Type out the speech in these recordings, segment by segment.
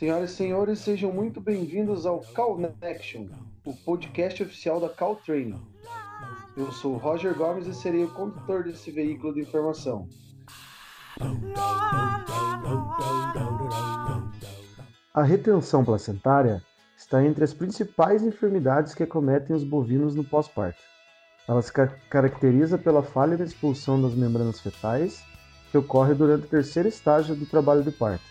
Senhoras e senhores, sejam muito bem-vindos ao Connection, o podcast oficial da Cal Training. Eu sou Roger Gomes e serei o condutor desse veículo de informação. A retenção placentária está entre as principais enfermidades que acometem os bovinos no pós-parto. Ela se caracteriza pela falha na expulsão das membranas fetais, que ocorre durante o terceiro estágio do trabalho de parto.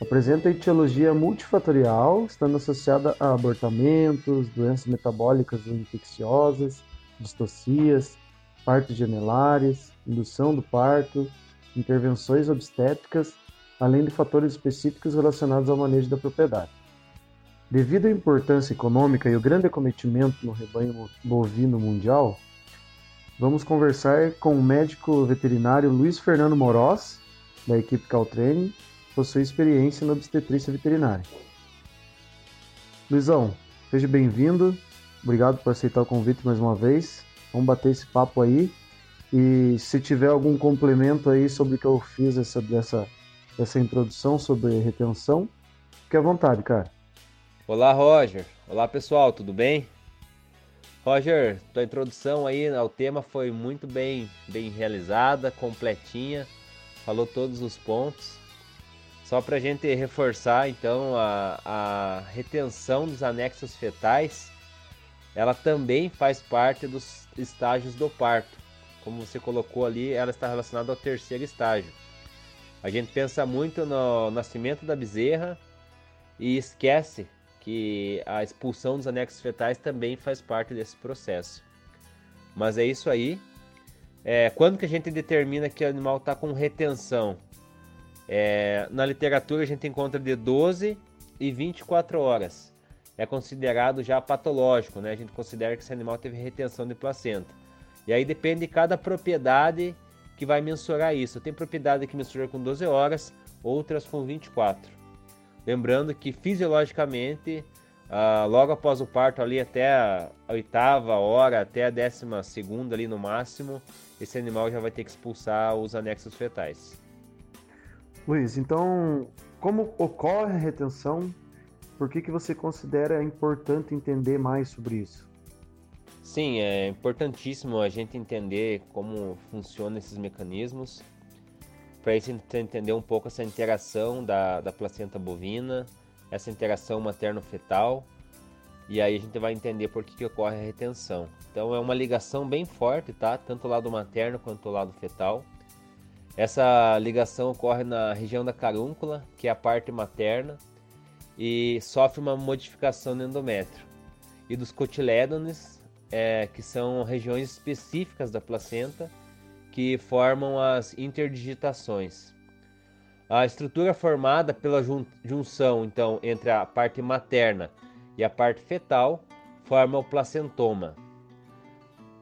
Apresenta etiologia multifatorial, estando associada a abortamentos, doenças metabólicas infecciosas, distocias, partos gemelares, indução do parto, intervenções obstétricas, além de fatores específicos relacionados ao manejo da propriedade. Devido à importância econômica e o grande acometimento no rebanho bovino mundial, vamos conversar com o médico veterinário Luiz Fernando Moroz, da equipe Caltraining, possui experiência na obstetrícia veterinária. Luizão, seja bem-vindo. Obrigado por aceitar o convite mais uma vez. Vamos bater esse papo aí. E se tiver algum complemento aí sobre o que eu fiz essa, dessa, essa introdução sobre retenção, fique à vontade, cara. Olá, Roger. Olá, pessoal, tudo bem? Roger, tua introdução aí ao tema foi muito bem, bem realizada, completinha, falou todos os pontos. Só para a gente reforçar, então, a, a retenção dos anexos fetais, ela também faz parte dos estágios do parto. Como você colocou ali, ela está relacionada ao terceiro estágio. A gente pensa muito no nascimento da bezerra e esquece que a expulsão dos anexos fetais também faz parte desse processo. Mas é isso aí. É, quando que a gente determina que o animal está com retenção? É, na literatura a gente encontra de 12 e 24 horas. É considerado já patológico, né? A gente considera que esse animal teve retenção de placenta. E aí depende de cada propriedade que vai mensurar isso. Tem propriedade que mensura com 12 horas, outras com 24. Lembrando que fisiologicamente, uh, logo após o parto, ali até a oitava hora, até a décima segunda ali no máximo, esse animal já vai ter que expulsar os anexos fetais. Luiz, então, como ocorre a retenção? Por que, que você considera importante entender mais sobre isso? Sim, é importantíssimo a gente entender como funcionam esses mecanismos. Para a gente entender um pouco essa interação da, da placenta bovina, essa interação materno-fetal, e aí a gente vai entender por que, que ocorre a retenção. Então, é uma ligação bem forte, tá? Tanto o lado materno quanto o lado fetal. Essa ligação ocorre na região da carúncula, que é a parte materna, e sofre uma modificação no endométrio. E dos cotilédones, é, que são regiões específicas da placenta que formam as interdigitações. A estrutura formada pela junção então entre a parte materna e a parte fetal forma o placentoma.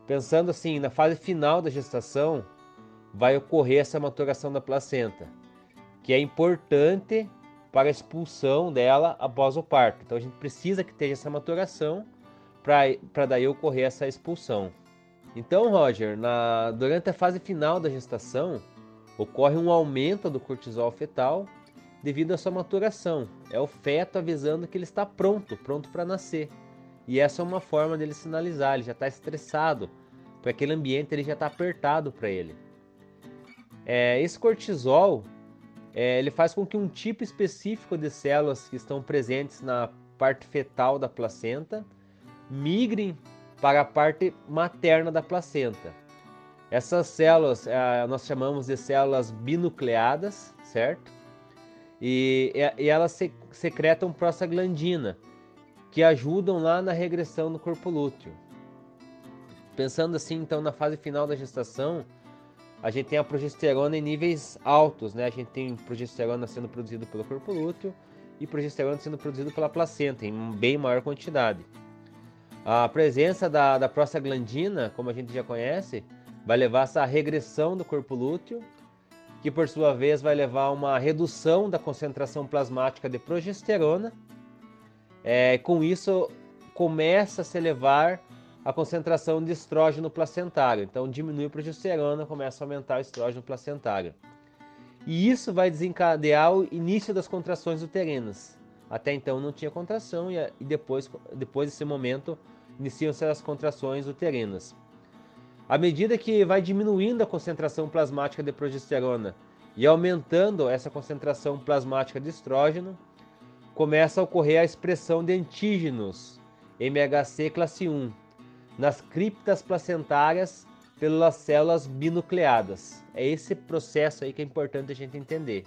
Pensando assim, na fase final da gestação, vai ocorrer essa maturação da placenta, que é importante para a expulsão dela após o parto. Então a gente precisa que tenha essa maturação para daí ocorrer essa expulsão. Então, Roger, na, durante a fase final da gestação, ocorre um aumento do cortisol fetal devido à sua maturação. É o feto avisando que ele está pronto, pronto para nascer. E essa é uma forma dele sinalizar, ele já está estressado, para aquele ambiente ele já está apertado para ele. É, esse cortisol é, ele faz com que um tipo específico de células que estão presentes na parte fetal da placenta migrem para a parte materna da placenta. Essas células é, nós chamamos de células binucleadas, certo? E, e elas secretam prostaglandina, que ajudam lá na regressão do corpo lúteo. Pensando assim, então, na fase final da gestação, a gente tem a progesterona em níveis altos, né? A gente tem progesterona sendo produzido pelo corpo lúteo e progesterona sendo produzido pela placenta em bem maior quantidade. A presença da, da prostaglandina, como a gente já conhece, vai levar essa regressão do corpo lúteo, que por sua vez vai levar a uma redução da concentração plasmática de progesterona. É, com isso, começa a se elevar a concentração de estrógeno placentário. Então diminui a progesterona, começa a aumentar o estrógeno placentário. E isso vai desencadear o início das contrações uterinas. Até então não tinha contração e, depois, depois desse momento iniciam-se as contrações uterinas. À medida que vai diminuindo a concentração plasmática de progesterona e aumentando essa concentração plasmática de estrógeno, começa a ocorrer a expressão de antígenos MHC classe 1 nas criptas placentárias pelas células binucleadas. É esse processo aí que é importante a gente entender.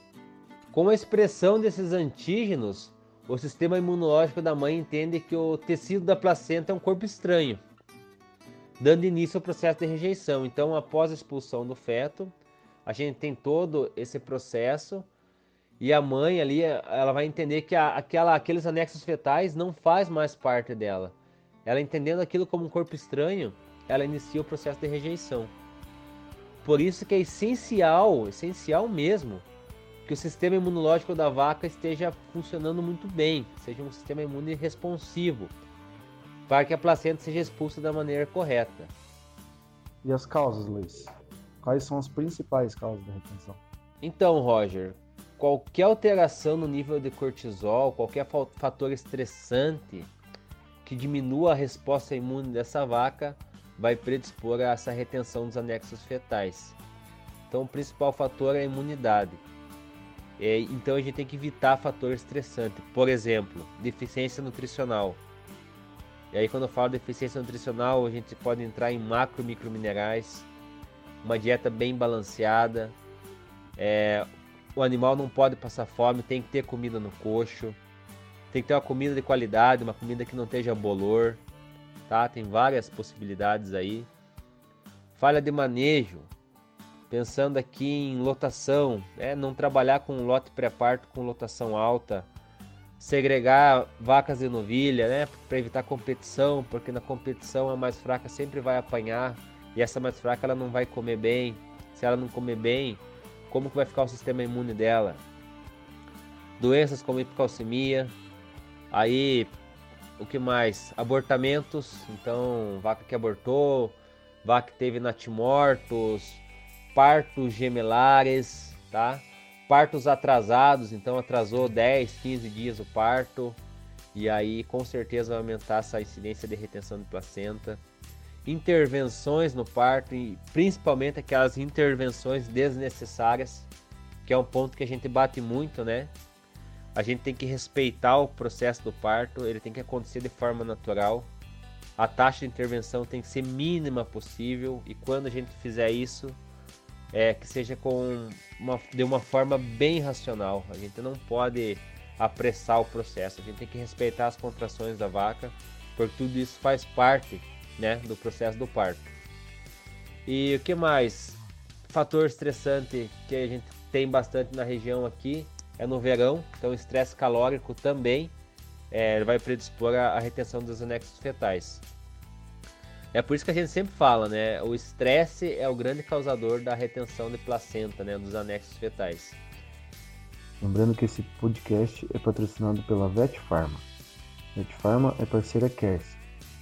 Com a expressão desses antígenos, o sistema imunológico da mãe entende que o tecido da placenta é um corpo estranho, dando início ao processo de rejeição. Então, após a expulsão do feto, a gente tem todo esse processo e a mãe ali, ela vai entender que a, aquela, aqueles anexos fetais não faz mais parte dela. Ela entendendo aquilo como um corpo estranho, ela inicia o processo de rejeição. Por isso que é essencial, essencial mesmo, que o sistema imunológico da vaca esteja funcionando muito bem, seja um sistema imune responsivo, para que a placenta seja expulsa da maneira correta. E as causas, Luiz? Quais são as principais causas da retenção? Então, Roger, qualquer alteração no nível de cortisol, qualquer fator estressante que diminua a resposta imune dessa vaca, vai predispor a essa retenção dos anexos fetais. Então, o principal fator é a imunidade. É, então, a gente tem que evitar fator estressante. Por exemplo, deficiência nutricional. E aí, quando eu falo deficiência nutricional, a gente pode entrar em macro e microminerais, uma dieta bem balanceada. É, o animal não pode passar fome, tem que ter comida no coxo. Tem que ter uma comida de qualidade, uma comida que não esteja bolor, tá? Tem várias possibilidades aí. Falha de manejo, pensando aqui em lotação, né? não trabalhar com lote pré-parto com lotação alta, segregar vacas de novilha, né? Para evitar competição, porque na competição a mais fraca sempre vai apanhar e essa mais fraca ela não vai comer bem. Se ela não comer bem, como que vai ficar o sistema imune dela? Doenças como hipocalcemia. Aí, o que mais? Abortamentos. Então, vaca que abortou, vaca que teve natimortos, partos gemelares, tá? Partos atrasados, então atrasou 10, 15 dias o parto. E aí, com certeza, vai aumentar essa incidência de retenção de placenta intervenções no parto e principalmente aquelas intervenções desnecessárias, que é um ponto que a gente bate muito, né? A gente tem que respeitar o processo do parto, ele tem que acontecer de forma natural. A taxa de intervenção tem que ser mínima possível e quando a gente fizer isso, é que seja com uma, de uma forma bem racional. A gente não pode apressar o processo, a gente tem que respeitar as contrações da vaca, porque tudo isso faz parte né, do processo do parto. E o que mais? Fator estressante que a gente tem bastante na região aqui é no verão, então estresse calórico também é, vai predispor a, a retenção dos anexos fetais. É por isso que a gente sempre fala, né? O estresse é o grande causador da retenção de placenta, né? Dos anexos fetais. Lembrando que esse podcast é patrocinado pela Vet Pharma. Vet Pharma é parceira Kersi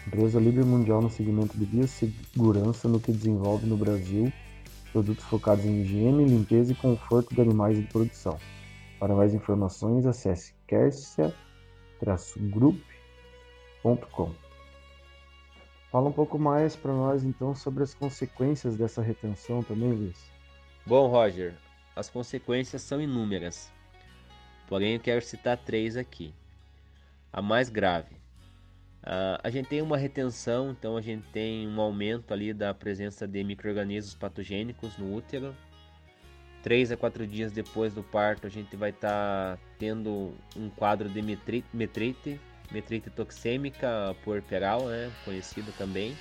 Empresa líder mundial no segmento de biossegurança no que desenvolve no Brasil produtos focados em higiene, limpeza e conforto de animais de produção. Para mais informações, acesse kersia-group.com. Fala um pouco mais para nós então sobre as consequências dessa retenção também, Luiz. Bom, Roger, as consequências são inúmeras. Porém, eu quero citar três aqui. A mais grave, Uh, a gente tem uma retenção, então a gente tem um aumento ali da presença de micro-organismos patogênicos no útero. 3 a 4 dias depois do parto, a gente vai estar tá tendo um quadro de metrite, metrite, toxêmica puerperal, né, conhecido também,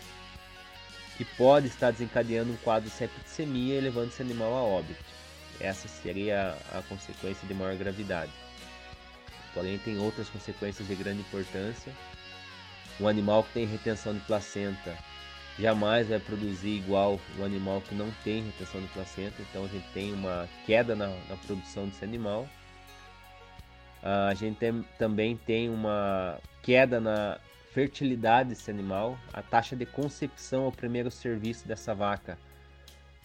que pode estar desencadeando um quadro de septicemia e levando esse animal a óbito. Essa seria a consequência de maior gravidade. Porém, tem outras consequências de grande importância um animal que tem retenção de placenta jamais vai produzir igual um animal que não tem retenção de placenta, então a gente tem uma queda na, na produção desse animal. a gente tem, também tem uma queda na fertilidade desse animal, a taxa de concepção ao primeiro serviço dessa vaca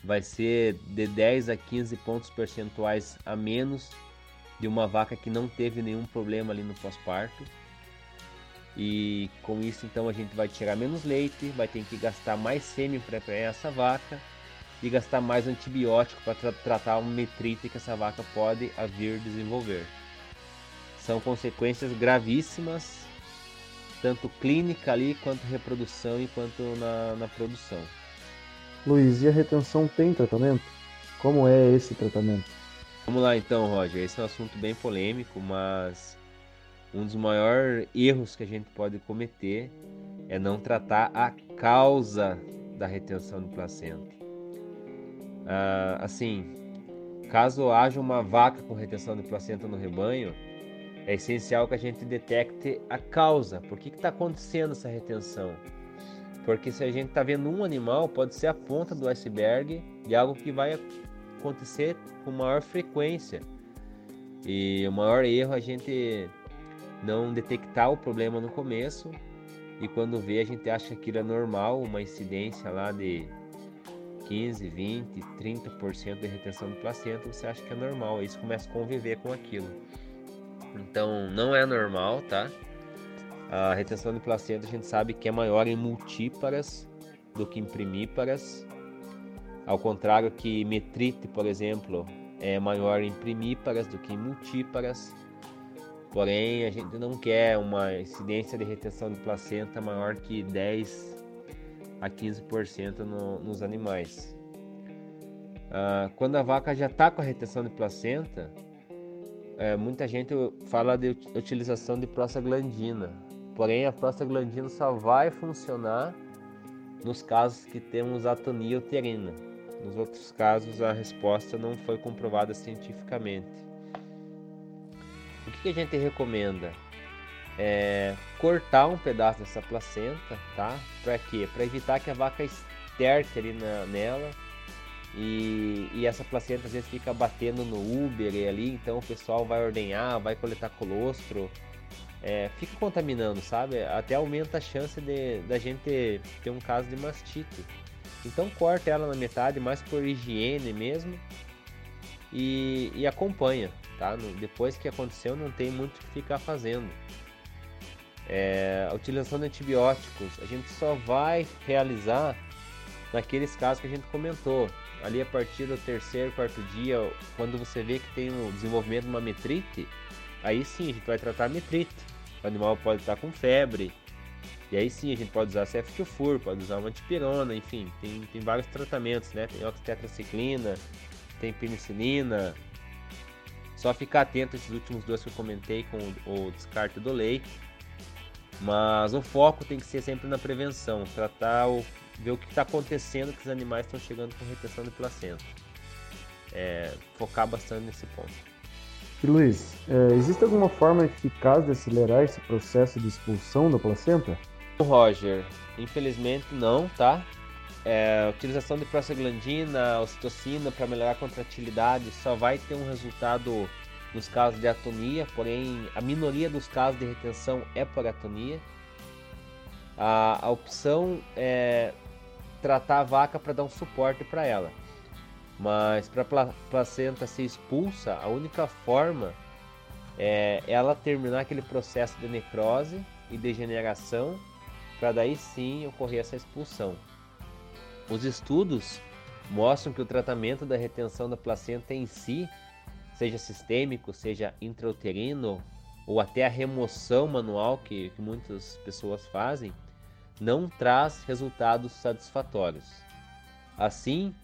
vai ser de 10 a 15 pontos percentuais a menos de uma vaca que não teve nenhum problema ali no pós-parto. E com isso então a gente vai tirar menos leite, vai ter que gastar mais sêmen para essa vaca e gastar mais antibiótico para tra tratar uma metrite que essa vaca pode vir desenvolver. São consequências gravíssimas, tanto clínica ali, quanto reprodução e quanto na, na produção. Luiz, e a retenção tem tratamento? Como é esse tratamento? Vamos lá então, Roger. Esse é um assunto bem polêmico, mas um dos maiores erros que a gente pode cometer é não tratar a causa da retenção de placenta. Ah, assim, caso haja uma vaca com retenção de placenta no rebanho, é essencial que a gente detecte a causa. Por que está acontecendo essa retenção? Porque se a gente está vendo um animal, pode ser a ponta do iceberg de algo que vai acontecer com maior frequência. E o maior erro é a gente não detectar o problema no começo e quando vê a gente acha que aquilo é normal, uma incidência lá de 15, 20, 30% de retenção de placenta, você acha que é normal, aí você começa a conviver com aquilo. Então não é normal, tá? A retenção de placenta a gente sabe que é maior em multíparas do que em primíparas. Ao contrário que metrite, por exemplo, é maior em primíparas do que em multíparas. Porém, a gente não quer uma incidência de retenção de placenta maior que 10 a 15% no, nos animais. Ah, quando a vaca já está com a retenção de placenta, é, muita gente fala de utilização de prostaglandina. Porém, a prostaglandina só vai funcionar nos casos que temos atonia uterina. Nos outros casos, a resposta não foi comprovada cientificamente. O que a gente recomenda? É cortar um pedaço dessa placenta, tá? Para quê? Para evitar que a vaca esterte ali na, nela e, e, essa placenta às vezes fica batendo no Uber e ali, então o pessoal vai ordenhar, vai coletar colostro, é, fica contaminando, sabe? Até aumenta a chance de da gente ter um caso de mastite. Então corta ela na metade, mais por higiene mesmo, e, e acompanha, tá? Depois que aconteceu, não tem muito o que ficar fazendo. É, a utilização de antibióticos, a gente só vai realizar naqueles casos que a gente comentou. Ali a partir do terceiro, quarto dia, quando você vê que tem o desenvolvimento de uma metrite, aí sim a gente vai tratar a metrite. O animal pode estar com febre, e aí sim a gente pode usar ceftiofur, pode usar uma antipirona, enfim, tem, tem vários tratamentos, né? Tem oxitetraciclina, tem penicilina. Só ficar atento a esses últimos dois que eu comentei com o, o descarte do leite. Mas o foco tem que ser sempre na prevenção, tratar o ver o que está acontecendo que os animais estão chegando com retenção de placenta. É, focar bastante nesse ponto. E Luiz, é, existe alguma forma eficaz de acelerar esse processo de expulsão da placenta? Roger, infelizmente não, tá? É, utilização de prostaglandina, ocitocina para melhorar a contratilidade só vai ter um resultado nos casos de atonia, porém a minoria dos casos de retenção é por atonia. A, a opção é tratar a vaca para dar um suporte para ela. Mas para a placenta ser expulsa, a única forma é ela terminar aquele processo de necrose e degeneração para daí sim ocorrer essa expulsão. Os estudos mostram que o tratamento da retenção da placenta em si, seja sistêmico, seja intrauterino ou até a remoção manual que, que muitas pessoas fazem, não traz resultados satisfatórios. Assim,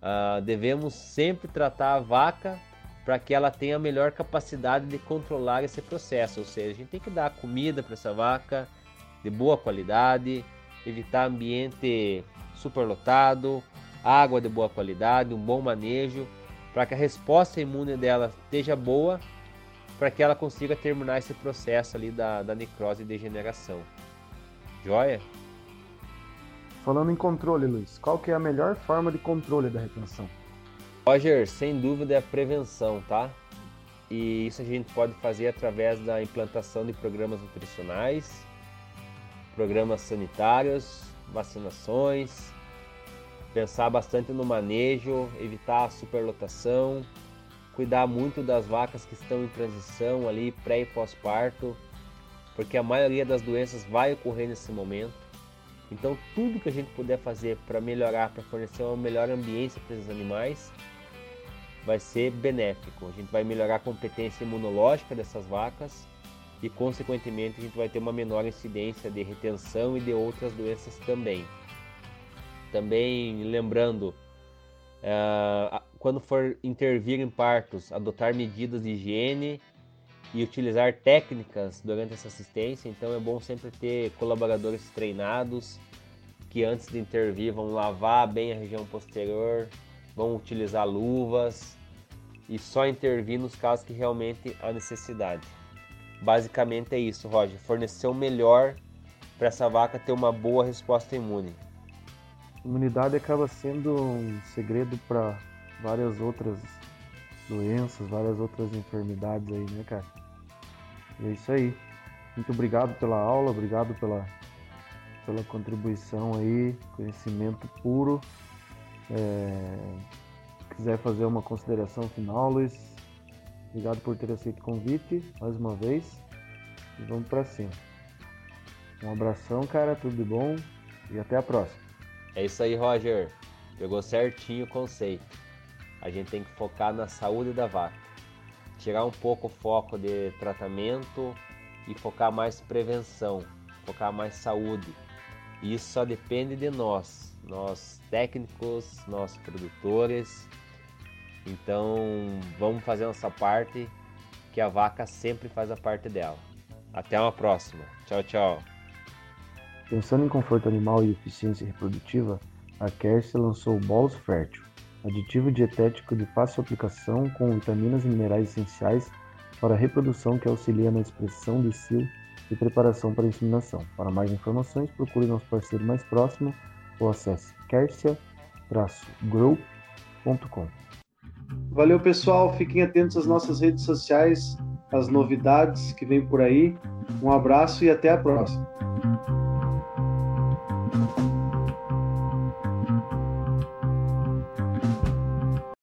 uh, devemos sempre tratar a vaca para que ela tenha a melhor capacidade de controlar esse processo, ou seja, a gente tem que dar comida para essa vaca de boa qualidade, evitar ambiente superlotado, água de boa qualidade, um bom manejo, para que a resposta imune dela esteja boa, para que ela consiga terminar esse processo ali da, da necrose e degeneração. Joia? Falando em controle, Luiz, qual que é a melhor forma de controle da retenção? Roger, sem dúvida é a prevenção, tá? E isso a gente pode fazer através da implantação de programas nutricionais, programas sanitários, vacinações, pensar bastante no manejo, evitar a superlotação, cuidar muito das vacas que estão em transição ali, pré e pós-parto, porque a maioria das doenças vai ocorrer nesse momento. Então, tudo que a gente puder fazer para melhorar, para fornecer uma melhor ambiência para esses animais, vai ser benéfico. A gente vai melhorar a competência imunológica dessas vacas e, consequentemente, a gente vai ter uma menor incidência de retenção e de outras doenças também. Também lembrando, uh, quando for intervir em partos, adotar medidas de higiene e utilizar técnicas durante essa assistência. Então é bom sempre ter colaboradores treinados que antes de intervir vão lavar bem a região posterior, vão utilizar luvas e só intervir nos casos que realmente há necessidade. Basicamente é isso, Roger. Fornecer o melhor para essa vaca ter uma boa resposta imune. Imunidade acaba sendo um segredo para várias outras doenças, várias outras enfermidades aí, né, cara? E é isso aí. Muito obrigado pela aula, obrigado pela, pela contribuição aí, conhecimento puro. É... Quiser fazer uma consideração final, Luiz, obrigado por ter aceito o convite mais uma vez e vamos para cima. Um abração, cara, tudo bom e até a próxima. É isso aí, Roger. Pegou certinho o conceito. A gente tem que focar na saúde da vaca. Tirar um pouco o foco de tratamento e focar mais prevenção, focar mais saúde. Isso só depende de nós, nós técnicos, nós produtores. Então vamos fazer nossa parte, que a vaca sempre faz a parte dela. Até uma próxima. Tchau, tchau. Pensando em conforto animal e eficiência reprodutiva, a Kersey lançou o Bolos Fértil, aditivo dietético de fácil aplicação com vitaminas e minerais essenciais para a reprodução que auxilia na expressão de cio e preparação para a inseminação. Para mais informações, procure nosso parceiro mais próximo ou acesse kersia-grow.com. Valeu, pessoal. Fiquem atentos às nossas redes sociais, às novidades que vem por aí. Um abraço e até a próxima.